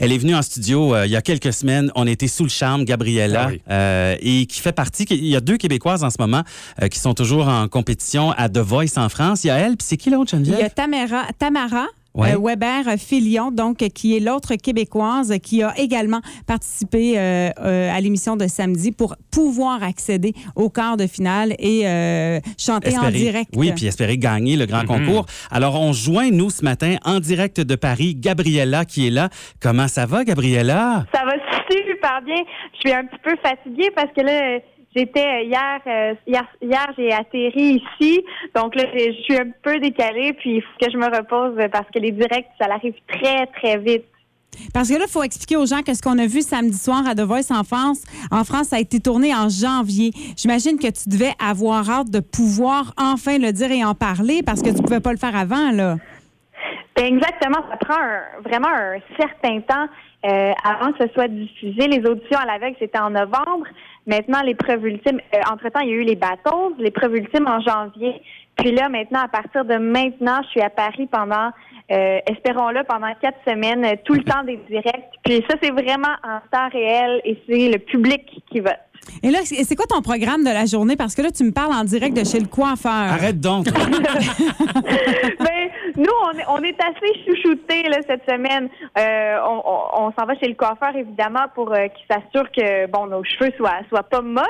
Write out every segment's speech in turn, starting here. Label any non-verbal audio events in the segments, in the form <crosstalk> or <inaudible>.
Elle est venue en studio euh, il y a quelques semaines. On était sous le charme, Gabriella, Ah oui. euh, et qui fait partie. Il y a deux Québécoises en ce moment euh, qui sont toujours en compétition à The Voice en France. Il y a elle, puis c'est qui l'autre, Il y a Geneviève? Tamara, Tamara Ouais. euh, Weber Filion, donc, qui est l'autre québécoise qui a également participé euh, euh, à l'émission de samedi pour pouvoir accéder au quart de finale et euh, chanter en direct. Oui, puis espérer gagner le grand concours. Alors, on joint, nous, ce matin, en direct de Paris, Gabriella qui est là. Comment ça va, Gabriella? Ça va super bien. Je suis un petit peu fatiguée parce que là, j'étais hier, euh, hier, hier j'ai atterri ici. Donc là, je suis un peu décalée, puis il faut que je me repose parce que les directs, ça arrive très, très vite. Parce que là, il faut expliquer aux gens que ce qu'on a vu samedi soir à The Voice en France, en France, ça a été tourné en janvier. J'imagine que tu devais avoir hâte de pouvoir enfin le dire et en parler parce que tu pouvais pas le faire avant, là. Ben, exactement, ça prend un- vraiment un certain temps euh, avant que ce soit diffusé. Les auditions à l'aveugle, c'était en novembre. Maintenant, l'épreuve ultime, euh, entre-temps, il y a eu les battles, l'épreuve ultime en janvier. Puis là, maintenant, à partir de maintenant, je suis à Paris pendant, euh, espérons-le, pendant quatre semaines, euh, tout le temps des directs. Puis ça, c'est vraiment en temps réel et c'est le public qui vote. Et là, c'est c'est quoi ton programme de la journée? Parce que là, tu me parles en direct de chez le coiffeur. Arrête donc. <laughs> nous, on est, on est assez chouchoutés là, cette semaine. Euh, on on, on s'en va chez le coiffeur, évidemment, pour euh, qu'il s'assure que bon, nos cheveux soient, soient pas moches.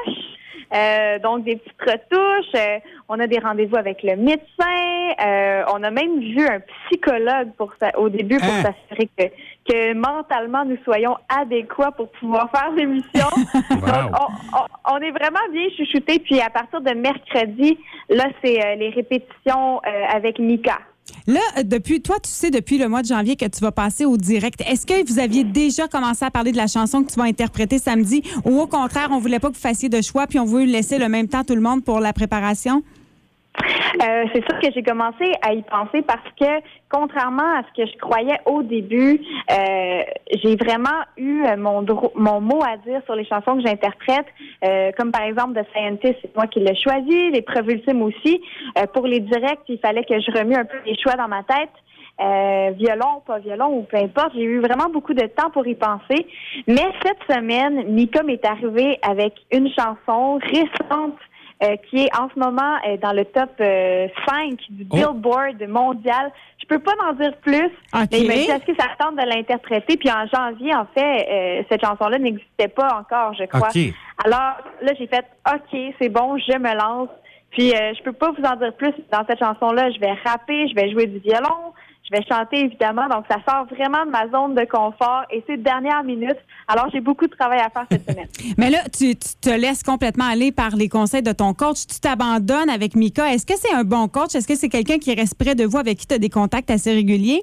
Euh, donc, des petites retouches. Euh, on a des rendez-vous avec le médecin. Euh, on a même vu un psychologue pour ça, au début pour Hein? s'assurer que, que mentalement, nous soyons adéquats pour pouvoir faire l'émission. <laughs> Donc, on, on- on est vraiment bien chouchoutés. Puis, à partir de mercredi, là, c'est euh, les répétitions euh, avec Mika. Là, euh, depuis, toi, tu sais depuis le mois de janvier que tu vas passer au direct. Est-ce que vous aviez déjà commencé à parler de la chanson que tu vas interpréter samedi ou au contraire, on voulait pas que vous fassiez de choix puis on voulait laisser le même temps tout le monde pour la préparation? Euh, c'est sûr que j'ai commencé à y penser parce que, contrairement à ce que je croyais au début, euh, j'ai vraiment eu euh, mon, mon mot à dire sur les chansons que j'interprète, euh, comme par exemple The Scientist, c'est moi qui l'ai choisi, l'épreuve ultime aussi. Euh, pour les directs, il fallait que je remue un peu les choix dans ma tête. Euh, violon, pas violon ou peu importe. J'ai eu vraiment beaucoup de temps pour y penser. Mais cette semaine, Mika m'est arrivée avec une chanson récente euh, qui est en ce moment euh, dans le top euh, 5 du Oh. Billboard mondial. Je peux pas en dire plus, OK. mais il m'a dit est-ce que ça tente de l'interpréter? Puis en janvier, en fait, euh, cette chanson-là n'existait pas encore, je crois. OK. Alors là, j'ai fait OK, c'est bon, je me lance. Puis euh, je peux pas vous en dire plus dans cette chanson-là. Je vais rapper, je vais jouer du violon, je vais chanter évidemment. Donc ça sort vraiment de ma zone de confort et c'est dernière minute. Alors j'ai beaucoup de travail à faire cette semaine. <laughs> Mais là, tu, tu te laisses complètement aller par les conseils de ton coach. Tu t'abandonnes avec Mika. Est-ce que c'est un bon coach? Est-ce que c'est quelqu'un qui reste près de vous, avec qui tu as des contacts assez réguliers?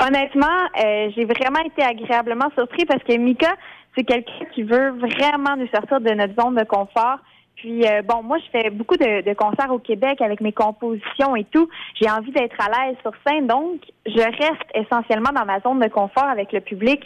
Honnêtement, euh, j'ai vraiment été agréablement surpris parce que Mika, c'est quelqu'un qui veut vraiment nous sortir de notre zone de confort. Puis euh, bon, moi je fais beaucoup de, de concerts au Québec avec mes compositions et tout. J'ai envie d'être à l'aise sur scène, donc je reste essentiellement dans ma zone de confort avec le public.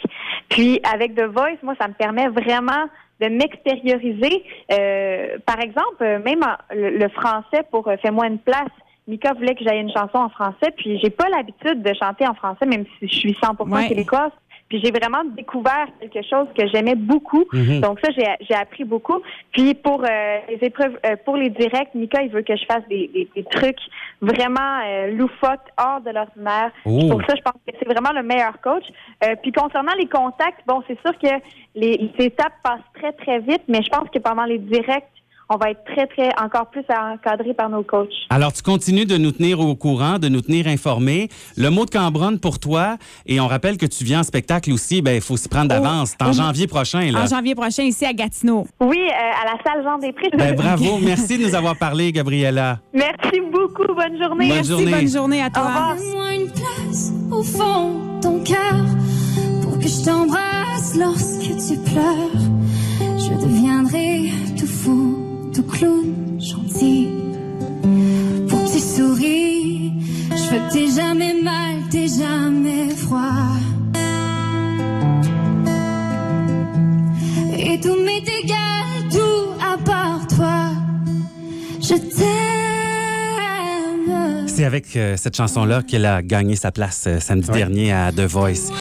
Puis avec The Voice, moi ça me permet vraiment de m'extérioriser. Euh, par exemple, même en- le, le français pour euh, Fais-moi une place. Mika voulait que j'aille une chanson en français, puis j'ai pas l'habitude de chanter en français, même si je suis 100% Ouais. québécoise. Puis j'ai vraiment découvert quelque chose que j'aimais beaucoup. Mhm. Donc ça, j'ai appris beaucoup. Puis pour euh, les épreuves, euh, pour les directs, Mika, il veut que je fasse des, des, des trucs vraiment euh, loufoques, hors de l'ordinaire. Oh. Pour ça, je pense que c'est vraiment le meilleur coach. Euh, puis concernant les contacts, bon, c'est sûr que les, les étapes passent très, très vite, mais je pense que pendant les directs, on va être très, très, encore plus encadré par nos coachs. Alors, tu continues de nous tenir au courant, de nous tenir informés. Le mot de Cambronne pour toi, et on rappelle que tu viens en spectacle aussi, ben il faut s'y prendre d'avance. C'est en Oh. janvier prochain, là. En janvier prochain, ici à Gatineau. Oui, euh, à la salle Jean Després. Ben <laughs> bravo, merci de nous avoir parlé, Gabriella. Merci beaucoup. Bonne journée. Bonne Merci, journée. bonne journée à Au toi. Donne-moi une place au fond de ton cœur pour que je t'embrasse lorsque tu pleures. Je deviendrai tout fou, clown, gentil. Pour que tu souris, je veux que t'aies jamais mal, t'aies jamais froid. Et tout m'est égal, tout à part toi. Je t'aime. C'est avec euh, cette chanson-là qu'elle a gagné sa place euh, samedi dernier à The Voice.